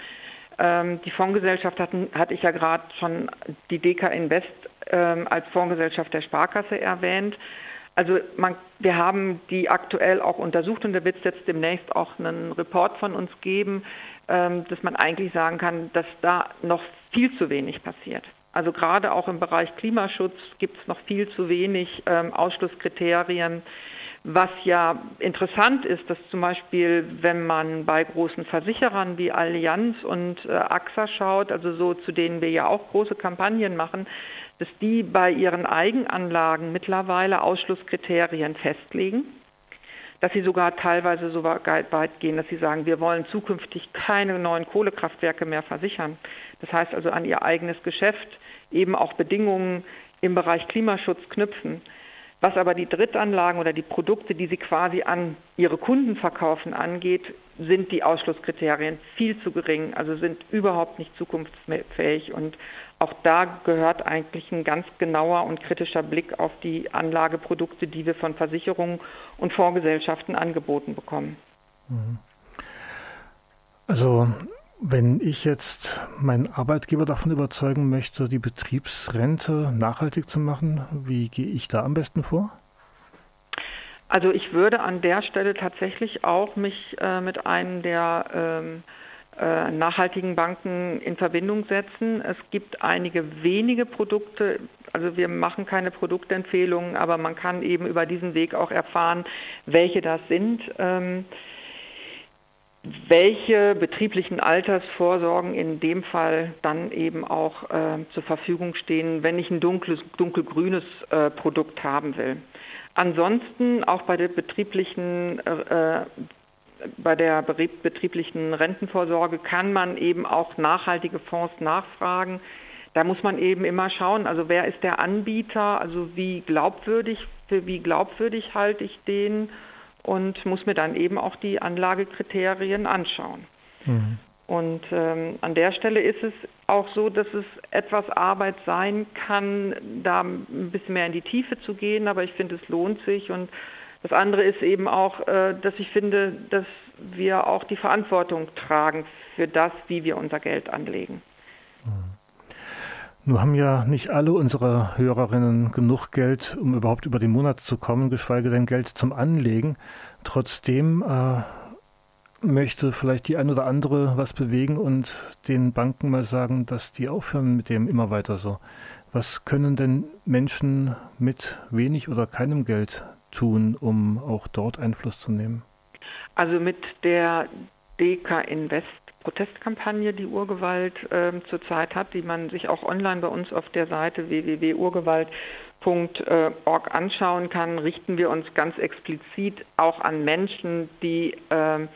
Ähm, die Fondsgesellschaft hatten, hatte ich ja gerade schon die DK Invest ähm, als Fondsgesellschaft der Sparkasse erwähnt. Also man, wir haben die aktuell auch untersucht und da wird es jetzt demnächst auch einen Report von uns geben, ähm, dass man eigentlich sagen kann, dass da noch viel zu wenig passiert. Also gerade auch im Bereich Klimaschutz gibt es noch viel zu wenig ähm, Ausschlusskriterien. Was ja interessant ist, dass zum Beispiel, wenn man bei großen Versicherern wie Allianz und äh, AXA schaut, also so zu denen wir ja auch große Kampagnen machen, dass die bei ihren Eigenanlagen mittlerweile Ausschlusskriterien festlegen, dass sie sogar teilweise so weit gehen, dass sie sagen, wir wollen zukünftig keine neuen Kohlekraftwerke mehr versichern. Das heißt also an ihr eigenes Geschäft eben auch Bedingungen im Bereich Klimaschutz knüpfen. Was aber die Drittanlagen oder die Produkte, die sie quasi an ihre Kunden verkaufen, angeht, sind die Ausschlusskriterien viel zu gering, also sind überhaupt nicht zukunftsfähig. Und auch da gehört eigentlich ein ganz genauer und kritischer Blick auf die Anlageprodukte, die wir von Versicherungen und Fondsgesellschaften angeboten bekommen. Mhm. Also wenn ich jetzt meinen Arbeitgeber davon überzeugen möchte, die Betriebsrente nachhaltig zu machen, wie gehe ich da am besten vor? Also ich würde an der Stelle tatsächlich auch mich äh, mit einem der ähm, äh, nachhaltigen Banken in Verbindung setzen. Es gibt einige wenige Produkte, also wir machen keine Produktempfehlungen, aber man kann eben über diesen Weg auch erfahren, welche das sind. Ähm, welche betrieblichen Altersvorsorgen in dem Fall dann eben auch äh, zur Verfügung stehen, wenn ich ein dunkles, dunkelgrünes äh, Produkt haben will. Ansonsten auch bei der betrieblichen äh, bei der betrieblichen Rentenvorsorge kann man eben auch nachhaltige Fonds nachfragen. Da muss man eben immer schauen, also wer ist der Anbieter, also wie glaubwürdig, für wie glaubwürdig halte ich den und muss mir dann eben auch die Anlagekriterien anschauen. Mhm. Und ähm, an der Stelle ist es auch so, dass es etwas Arbeit sein kann, da ein bisschen mehr in die Tiefe zu gehen, aber ich finde, es lohnt sich. Und das andere ist eben auch, äh, dass ich finde, dass wir auch die Verantwortung tragen für das, wie wir unser Geld anlegen. Nun haben ja nicht alle unsere Hörerinnen genug Geld, um überhaupt über den Monat zu kommen, geschweige denn Geld zum Anlegen. Trotzdem äh, möchte vielleicht die ein oder andere was bewegen und den Banken mal sagen, dass die aufhören mit dem immer weiter so. Was können denn Menschen mit wenig oder keinem Geld tun, um auch dort Einfluss zu nehmen? Also mit der DK Invest Protestkampagne, die Urgewalt äh, zurzeit hat, die man sich auch online bei uns auf der Seite www.urgewalt.org anschauen kann, richten wir uns ganz explizit auch an Menschen, die äh,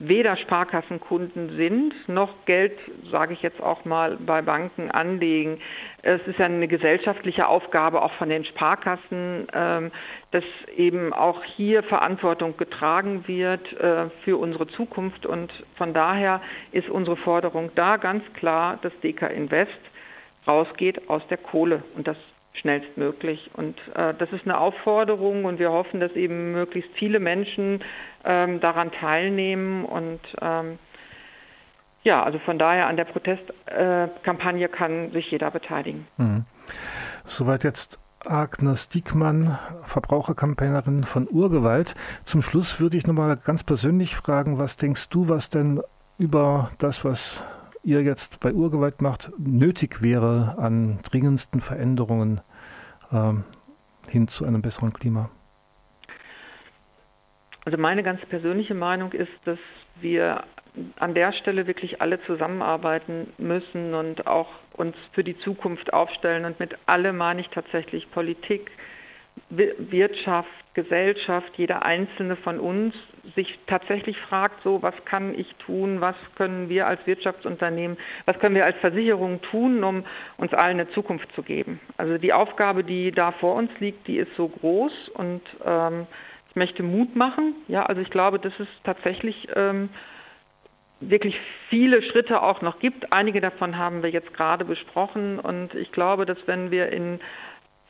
weder Sparkassenkunden sind, noch Geld, sage ich jetzt auch mal, bei Banken anlegen. Es ist ja eine gesellschaftliche Aufgabe auch von den Sparkassen, ähm, dass eben auch hier Verantwortung getragen wird äh, für unsere Zukunft. Und von daher ist unsere Forderung da ganz klar, dass DK Invest rausgeht aus der Kohle und das schnellstmöglich. Und äh, das ist eine Aufforderung und wir hoffen, dass eben möglichst viele Menschen ähm, daran teilnehmen und ähm, ja, also von daher an der Protestkampagne äh, kann sich jeder beteiligen. Mhm. Soweit jetzt Agnes Diekmann, Verbraucherkampagnerin von Urgewalt. Zum Schluss würde ich nochmal ganz persönlich fragen, was denkst du, was denn über das, was ihr jetzt bei Urgewalt macht, nötig wäre an dringendsten Veränderungen ähm, hin zu einem besseren Klima? Also meine ganz persönliche Meinung ist, dass wir an der Stelle wirklich alle zusammenarbeiten müssen und auch uns für die Zukunft aufstellen. Und mit alle meine ich tatsächlich Politik, Wirtschaft, Gesellschaft, jeder einzelne von uns sich tatsächlich fragt, so was kann ich tun, was können wir als Wirtschaftsunternehmen, was können wir als Versicherung tun, um uns allen eine Zukunft zu geben. Also die Aufgabe, die da vor uns liegt, die ist so groß und ähm, möchte Mut machen. Ja, also ich glaube, dass es tatsächlich ähm, wirklich viele Schritte auch noch gibt. Einige davon haben wir jetzt gerade besprochen und ich glaube, dass wenn wir in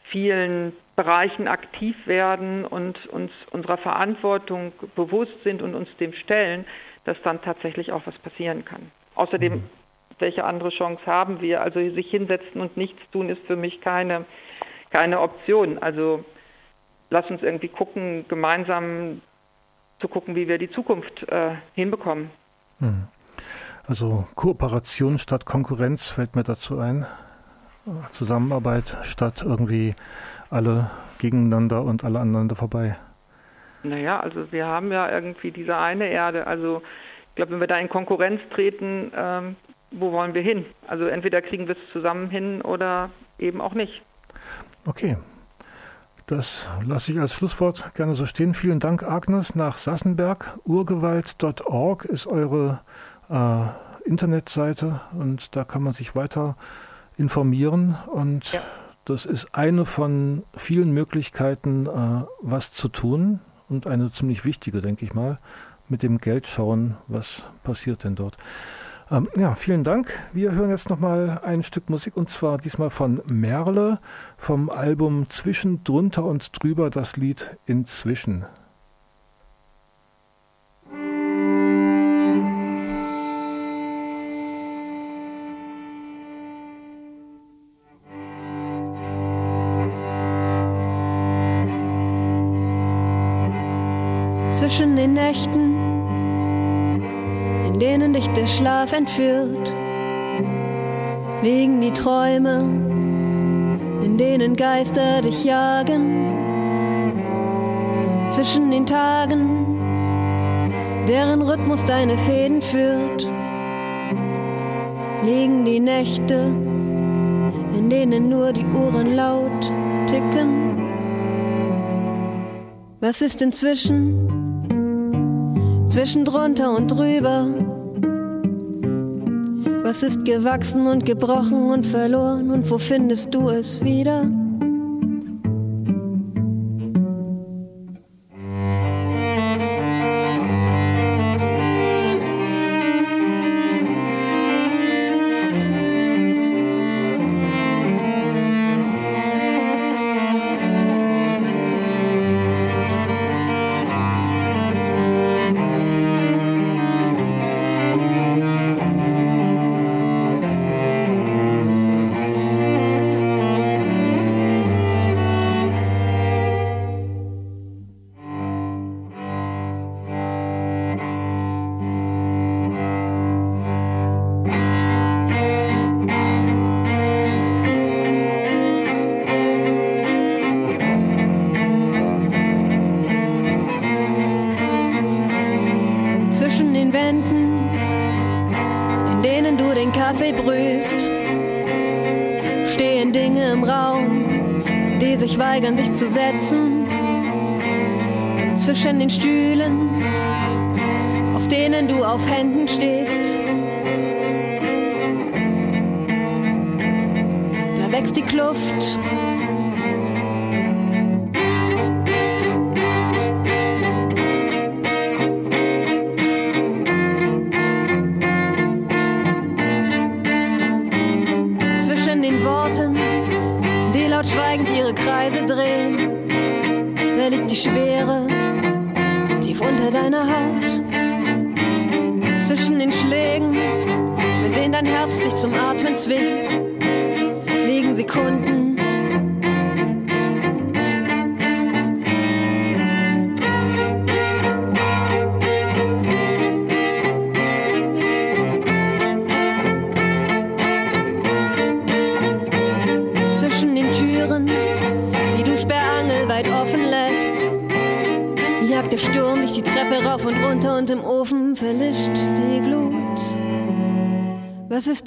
vielen Bereichen aktiv werden und uns unserer Verantwortung bewusst sind und uns dem stellen, dass dann tatsächlich auch was passieren kann. Außerdem, mhm. welche andere Chance haben wir? Also sich hinsetzen und nichts tun ist für mich keine, keine Option. Also lass uns irgendwie gucken, gemeinsam zu gucken, wie wir die Zukunft äh, hinbekommen. Hm. Also Kooperation statt Konkurrenz fällt mir dazu ein. Zusammenarbeit statt irgendwie alle gegeneinander und alle aneinander vorbei. Naja, also wir haben ja irgendwie diese eine Erde. Also ich glaube, wenn wir da in Konkurrenz treten, ähm, wo wollen wir hin? Also entweder kriegen wir es zusammen hin oder eben auch nicht. Okay, das lasse ich als Schlusswort gerne so stehen. Vielen Dank, Agnes, nach Sassenberg. Urgewalt.org ist eure äh, Internetseite und da kann man sich weiter informieren. Und ja. das ist eine von vielen Möglichkeiten, äh, was zu tun und eine ziemlich wichtige, denke ich mal, mit dem Geld schauen, was passiert denn dort. Ähm, ja, vielen Dank. Wir hören jetzt nochmal ein Stück Musik und zwar diesmal von Merle vom Album Zwischen, drunter und drüber das Lied Inzwischen. Schlaf entführt, liegen die Träume, in denen Geister dich jagen. Zwischen den Tagen, deren Rhythmus deine Fäden führt, liegen die Nächte, in denen nur die Uhren laut ticken. Was ist inzwischen? Zwischen drunter und drüber was ist gewachsen und gebrochen und verloren und wo findest du es wieder? Weigern sich zu setzen. Zwischen den Stühlen, auf denen du auf Händen stehst.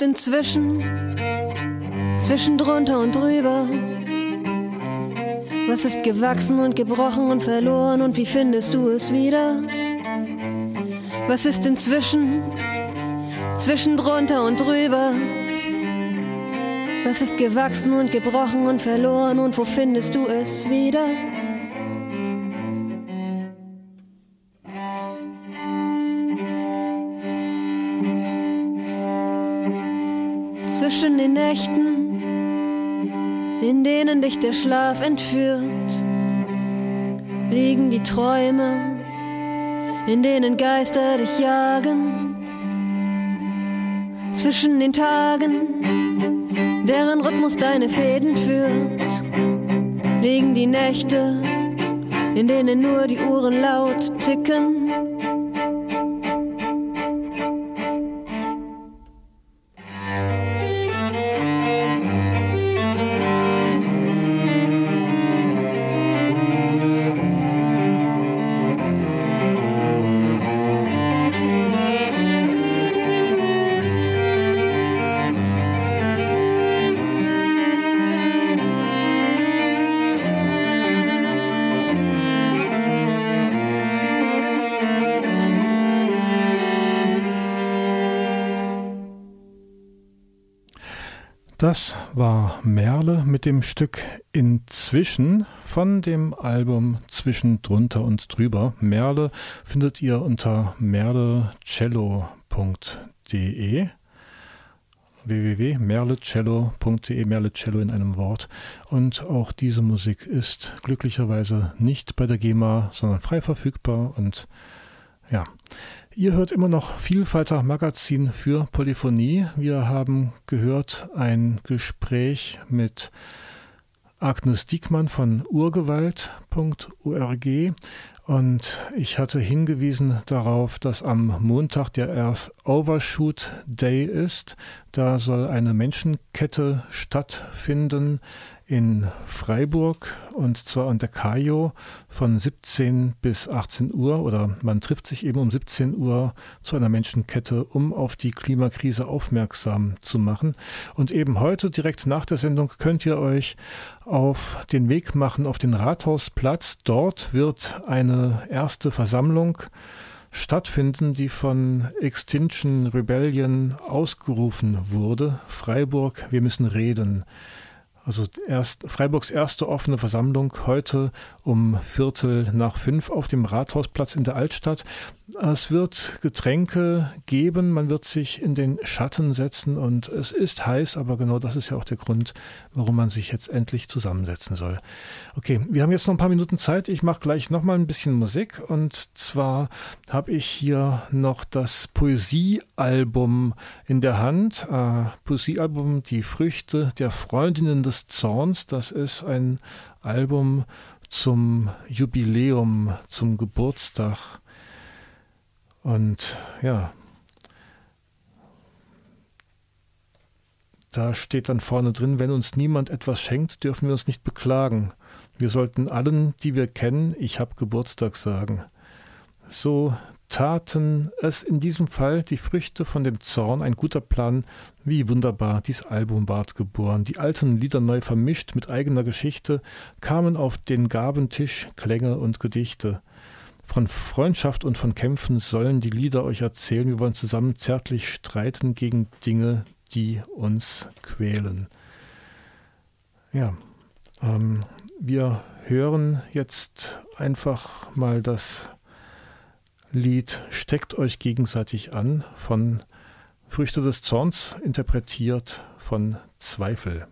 Inzwischen? Zwischen drunter und drüber. Was ist gewachsen und gebrochen und verloren und wie findest du es wieder? Was ist inzwischen? Zwischen drunter und drüber. Was ist gewachsen und gebrochen und verloren und wo findest du es wieder? Den Nächten, in denen dich der Schlaf entführt, liegen die Träume, in denen Geister dich jagen. Zwischen den Tagen, deren Rhythmus deine Fäden führt, liegen die Nächte, in denen nur die Uhren laut ticken. Das war Merle mit dem Stück Inzwischen von dem Album Zwischen drunter und drüber. Merle findet ihr unter merlecello.de. www.merlecello.de Merlecello in einem Wort. Und auch diese Musik ist glücklicherweise nicht bei der GEMA, sondern frei verfügbar. Und ja, ihr hört immer noch Vielfalter Magazin für Polyphonie. Wir haben gehört ein Gespräch mit Agnes Diekmann von urgewalt.org und ich hatte hingewiesen darauf, dass am Montag der Earth Overshoot Day ist. Da soll eine Menschenkette stattfinden in Freiburg und zwar an der Kajo von 17 bis 18 Uhr oder man trifft sich eben um 17 Uhr zu einer Menschenkette, um auf die Klimakrise aufmerksam zu machen. Und eben heute direkt nach der Sendung könnt ihr euch auf den Weg machen auf den Rathausplatz. Dort wird eine erste Versammlung stattfinden, die von Extinction Rebellion ausgerufen wurde. Freiburg, wir müssen reden. Also erst Freiburgs erste offene Versammlung heute um Viertel nach fünf auf dem Rathausplatz in der Altstadt. Es wird Getränke geben, man wird sich in den Schatten setzen und es ist heiß, aber genau das ist ja auch der Grund, warum man sich jetzt endlich zusammensetzen soll. Okay, wir haben jetzt noch ein paar Minuten Zeit. Ich mache gleich noch mal ein bisschen Musik und zwar habe ich hier noch das Poesiealbum in der Hand. Äh, Poesiealbum Die Früchte der Freundinnen des Zorns. Das ist ein Album zum Jubiläum, zum Geburtstag. Und ja, da steht dann vorne drin, wenn uns niemand etwas schenkt, dürfen wir uns nicht beklagen. Wir sollten allen, die wir kennen, ich hab Geburtstag sagen. So taten es in diesem Fall die Früchte von dem Zorn, ein guter Plan, wie wunderbar dies Album ward geboren. Die alten Lieder neu vermischt mit eigener Geschichte kamen auf den Gabentisch Klänge und Gedichte. Von Freundschaft und von Kämpfen sollen die Lieder euch erzählen. Wir wollen zusammen zärtlich streiten gegen Dinge, die uns quälen. Ja, ähm, wir hören jetzt einfach mal das Lied Steckt euch gegenseitig an von Früchte des Zorns, interpretiert von Zweifel.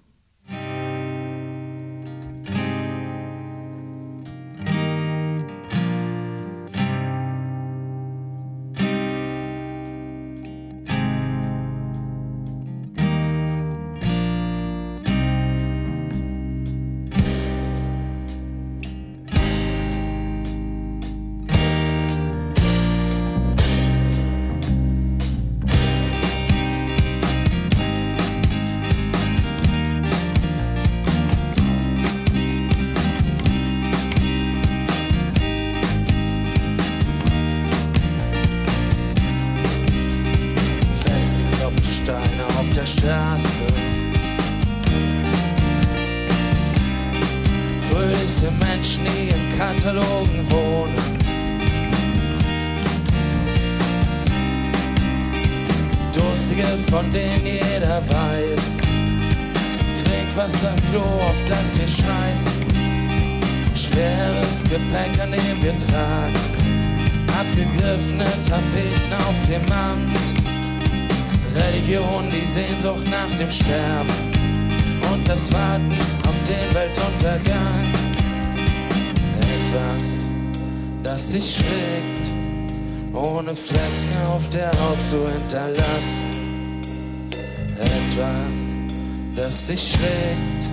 Sich schlägt,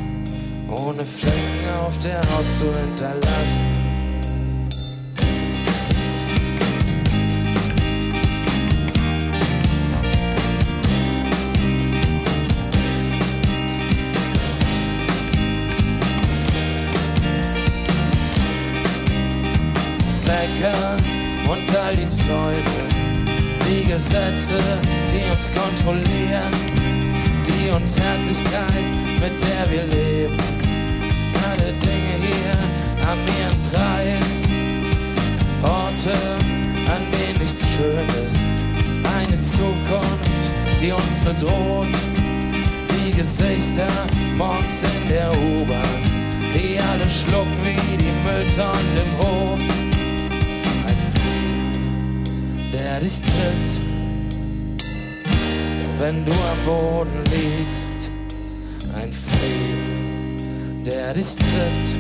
ohne Flecken auf der Haut zu hinterlassen. Wecker und all die Zäune, die Gesetze, die uns kontrollieren Liebe und Zärtlichkeit, mit der wir leben. Alle Dinge hier haben ihren Preis. Orte, an denen nichts schön ist. Eine Zukunft, die uns bedroht. Die Gesichter morgens in der U-Bahn, die alle schlucken wie die Mülltonnen im Hof. Dich tritt wenn du am Boden liegst. Ein Frieden, der dich tritt,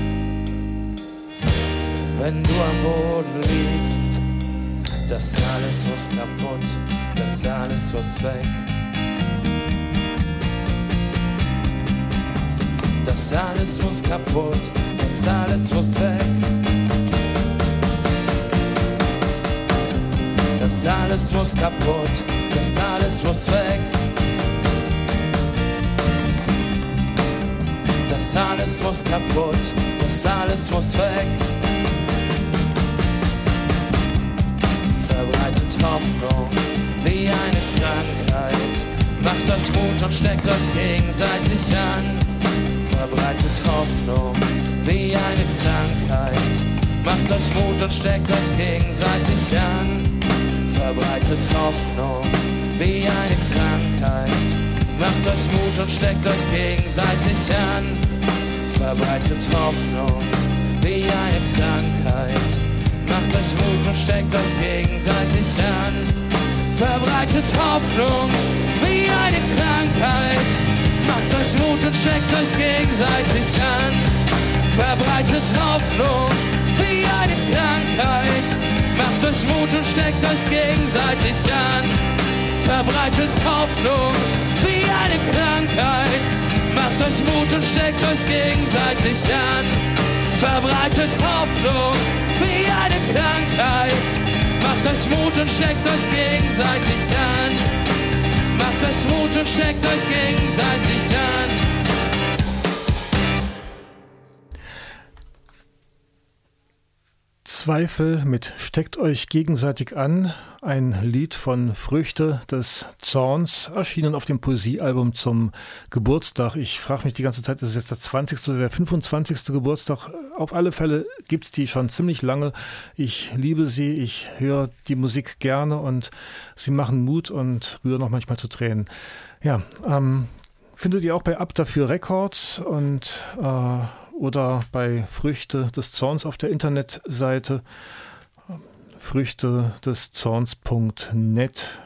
wenn du am Boden liegst. Das alles muss kaputt, das alles muss weg. Das alles muss kaputt, das alles muss weg. Alles muss kaputt, das alles muss weg. Das alles muss kaputt, das alles muss weg. Verbreitet Hoffnung wie eine Krankheit. Macht euch Mut und steckt euch gegenseitig an verbreitet Hoffnung wie eine Krankheit. Macht euch Mut und steckt euch gegenseitig an. Verbreitet Hoffnung wie eine Krankheit. Macht euch Mut und steckt euch gegenseitig an. Verbreitet Hoffnung wie eine Krankheit. Macht euch Mut und steckt euch gegenseitig an. Verbreitet Hoffnung wie eine Krankheit Macht euch Mut und steckt euch gegenseitig an. Verbreitet Hoffnung wie eine Krankheit. Macht euch Mut und steckt euch gegenseitig an. Verbreitet Hoffnung wie eine Krankheit. Macht euch Mut und steckt euch gegenseitig an. Verbreitet Hoffnung wie eine Krankheit. Macht euch Mut und steckt euch gegenseitig an. Macht euch Mut und steckt euch gegenseitig an. Zweifel mit Steckt euch gegenseitig an, ein Lied von Früchte des Zorns, erschienen auf dem Poesiealbum zum Geburtstag. Ich frage mich die ganze Zeit, ist es jetzt der 20. oder der 25. Geburtstag? Auf alle Fälle gibt es die schon ziemlich lange. Ich liebe sie, ich höre die Musik gerne und sie machen Mut und rühren auch manchmal zu Tränen. Ja, ähm, findet ihr auch bei Up Dafür Records und äh, oder bei Früchte des Zorns auf der Internetseite früchte des Zorns.net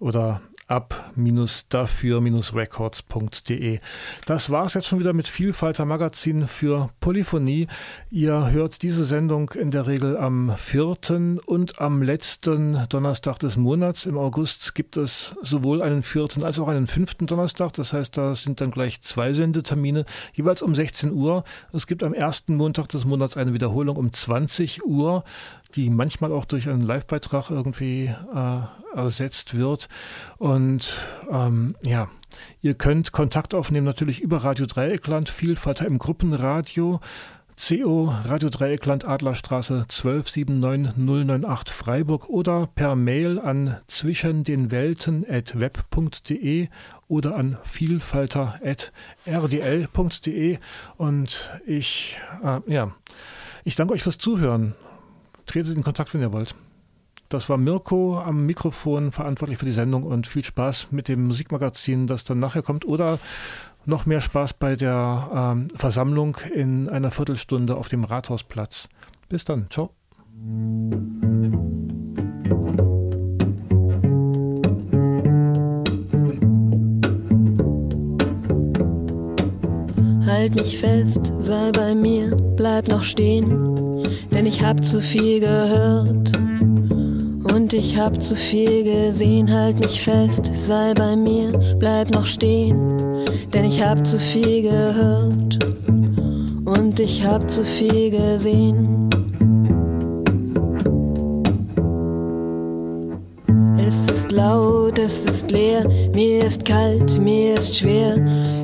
oder ab-dafür-records.de. Das war es jetzt schon wieder mit Vielfalter Magazin für Polyphonie. Ihr hört diese Sendung in der Regel am vierten und am letzten Donnerstag des Monats. Im August gibt es sowohl einen vierten als auch einen fünften Donnerstag. Das heißt, da sind dann gleich zwei Sendetermine, jeweils um 16 Uhr. Es gibt am ersten Montag des Monats eine Wiederholung um 20 Uhr die manchmal auch durch einen Live-Beitrag irgendwie äh, ersetzt wird. Und ähm, ja, ihr könnt Kontakt aufnehmen natürlich über Radio Dreieckland, Vielfalt im Gruppenradio. CO Radio Dreieckland Adlerstraße 1279098 Freiburg oder per Mail an zwischen den Welten at web.de oder an vielfalter at rdl.de und ich äh, ja ich danke euch fürs Zuhören tretet in Kontakt, wenn ihr wollt. Das war Mirko am Mikrofon, verantwortlich für die Sendung und viel Spaß mit dem Musikmagazin, das dann nachher kommt. Oder noch mehr Spaß bei der ähm, Versammlung in einer Viertelstunde auf dem Rathausplatz. Bis dann. Ciao. Halt mich fest, sei bei mir, bleib noch stehen denn ich hab zu viel gehört. Und ich hab zu viel gesehen, halt mich fest, sei bei mir, bleib noch stehen, denn ich hab zu viel gehört. Und ich hab zu viel gesehen. Laut, es ist leer, mir ist kalt, mir ist schwer.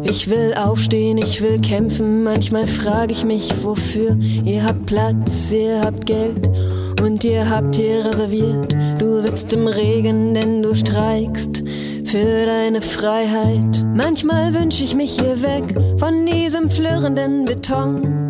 Ich will aufstehen, ich will kämpfen, manchmal frage ich mich, wofür. Ihr habt Platz, ihr habt Geld und ihr habt hier reserviert. Du sitzt im Regen, denn du streikst für deine Freiheit. Manchmal wünsch ich mich hier weg von diesem flirrenden Beton.